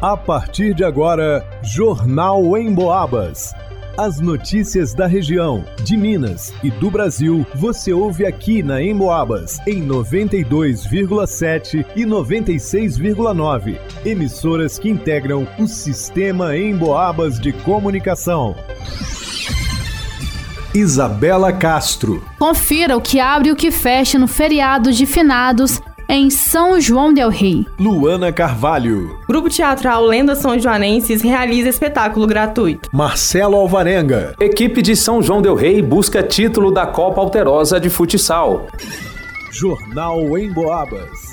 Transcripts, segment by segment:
A partir de agora, Jornal em Boabas. As notícias da região, de Minas e do Brasil, você ouve aqui na Emboabas, em 92,7 e 96,9. Emissoras que integram o sistema Emboabas de comunicação. Isabela Castro. Confira o que abre e o que fecha no feriado de finados em São João del Rei. Luana Carvalho. Grupo Teatral Lendas São Joanenses realiza espetáculo gratuito. Marcelo Alvarenga. Equipe de São João del Rei busca título da Copa Alterosa de Futsal. Jornal em Boabas.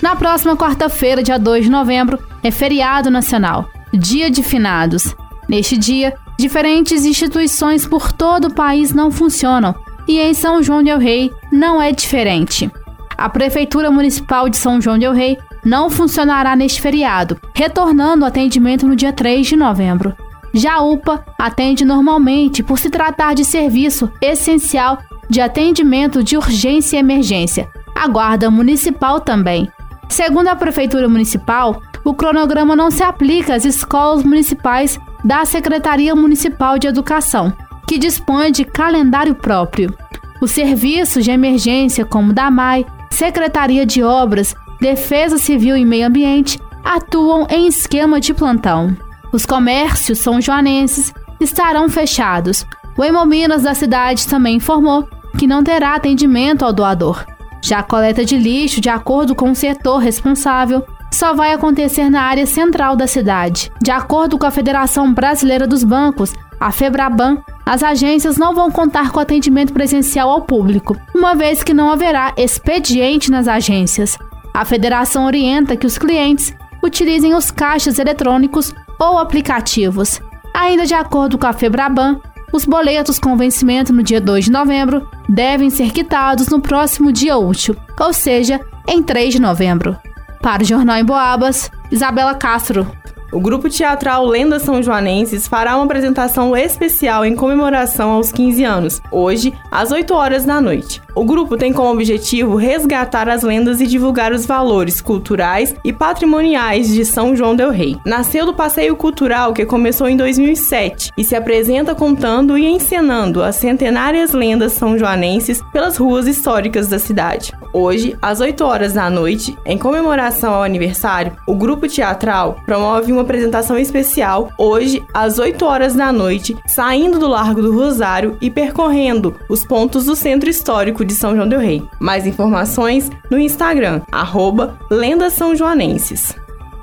Na próxima quarta-feira, dia 2 de novembro, é feriado nacional, Dia de Finados. Neste dia, diferentes instituições por todo o país não funcionam e em São João del Rei não é diferente a Prefeitura Municipal de São João del Rei não funcionará neste feriado, retornando o atendimento no dia 3 de novembro. Já a UPA atende normalmente por se tratar de serviço essencial de atendimento de urgência e emergência. A Guarda Municipal também. Segundo a Prefeitura Municipal, o cronograma não se aplica às escolas municipais da Secretaria Municipal de Educação, que dispõe de calendário próprio. Os serviços de emergência, como da MAI, Secretaria de Obras, Defesa Civil e Meio Ambiente atuam em esquema de plantão. Os comércios são joanenses estarão fechados. O Hemominas da cidade também informou que não terá atendimento ao doador. Já a coleta de lixo, de acordo com o setor responsável, só vai acontecer na área central da cidade. De acordo com a Federação Brasileira dos Bancos, a Febraban, as agências não vão contar com atendimento presencial ao público, uma vez que não haverá expediente nas agências. A federação orienta que os clientes utilizem os caixas eletrônicos ou aplicativos. Ainda de acordo com a Febraban, os boletos com vencimento no dia 2 de novembro devem ser quitados no próximo dia útil, ou seja, em 3 de novembro. Para o Jornal em Boabas, Isabela Castro. O grupo teatral Lendas São Joanenses fará uma apresentação especial em comemoração aos 15 anos, hoje, às 8 horas da noite. O grupo tem como objetivo resgatar as lendas e divulgar os valores culturais e patrimoniais de São João del Rei. Nasceu do passeio cultural que começou em 2007 e se apresenta contando e encenando as centenárias lendas são joanenses pelas ruas históricas da cidade. Hoje, às 8 horas da noite, em comemoração ao aniversário, o grupo teatral promove uma apresentação especial hoje às 8 horas da noite, saindo do Largo do Rosário e percorrendo os pontos do centro histórico de São João del Rei. Mais informações no Instagram, arroba Lendas São Joanenses.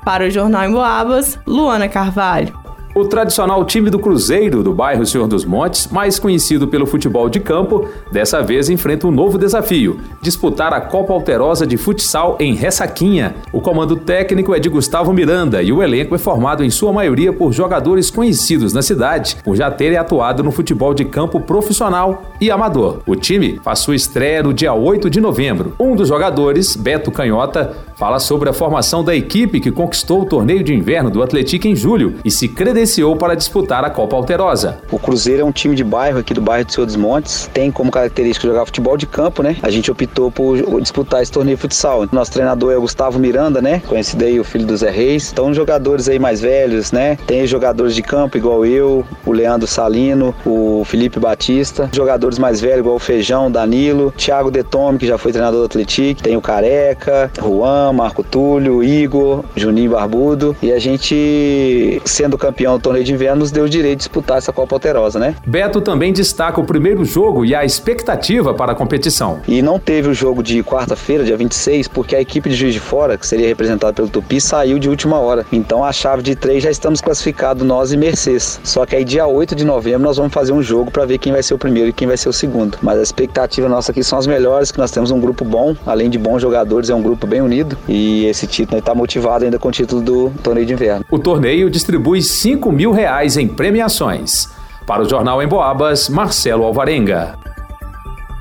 Para o Jornal em Boabas, Luana Carvalho. O tradicional time do Cruzeiro, do bairro Senhor dos Montes, mais conhecido pelo futebol de campo, dessa vez enfrenta um novo desafio: disputar a Copa Alterosa de Futsal em Ressaquinha. O comando técnico é de Gustavo Miranda e o elenco é formado em sua maioria por jogadores conhecidos na cidade, por já terem atuado no futebol de campo profissional e amador. O time faz sua estreia no dia 8 de novembro. Um dos jogadores, Beto Canhota, fala sobre a formação da equipe que conquistou o torneio de inverno do Atlético em julho e se credenciou para disputar a Copa Alterosa. O Cruzeiro é um time de bairro aqui do bairro do Senhor dos Montes, tem como característica jogar futebol de campo, né? A gente optou por disputar esse torneio de futsal. Nosso treinador é o Gustavo Miranda, né? Conhecido aí o filho do Zé Reis. Então, jogadores aí mais velhos, né? Tem jogadores de campo igual eu, o Leandro Salino, o Felipe Batista, jogadores mais velhos igual o Feijão, Danilo, Thiago Detome, que já foi treinador do Atlético, tem o Careca, Juan, Marco Túlio, Igor, Juninho Barbudo. E a gente, sendo campeão o torneio de inverno nos deu o direito de disputar essa Copa Alterosa, né? Beto também destaca o primeiro jogo e a expectativa para a competição. E não teve o jogo de quarta-feira, dia 26, porque a equipe de Juiz de Fora, que seria representada pelo Tupi, saiu de última hora. Então a chave de três já estamos classificados nós e Mercedes. Só que aí dia 8 de novembro nós vamos fazer um jogo para ver quem vai ser o primeiro e quem vai ser o segundo. Mas a expectativa nossa aqui são as melhores, que nós temos um grupo bom, além de bons jogadores, é um grupo bem unido e esse título está motivado ainda com o título do torneio de inverno. O torneio distribui cinco 5 mil reais em premiações. Para o Jornal em Boabas, Marcelo Alvarenga.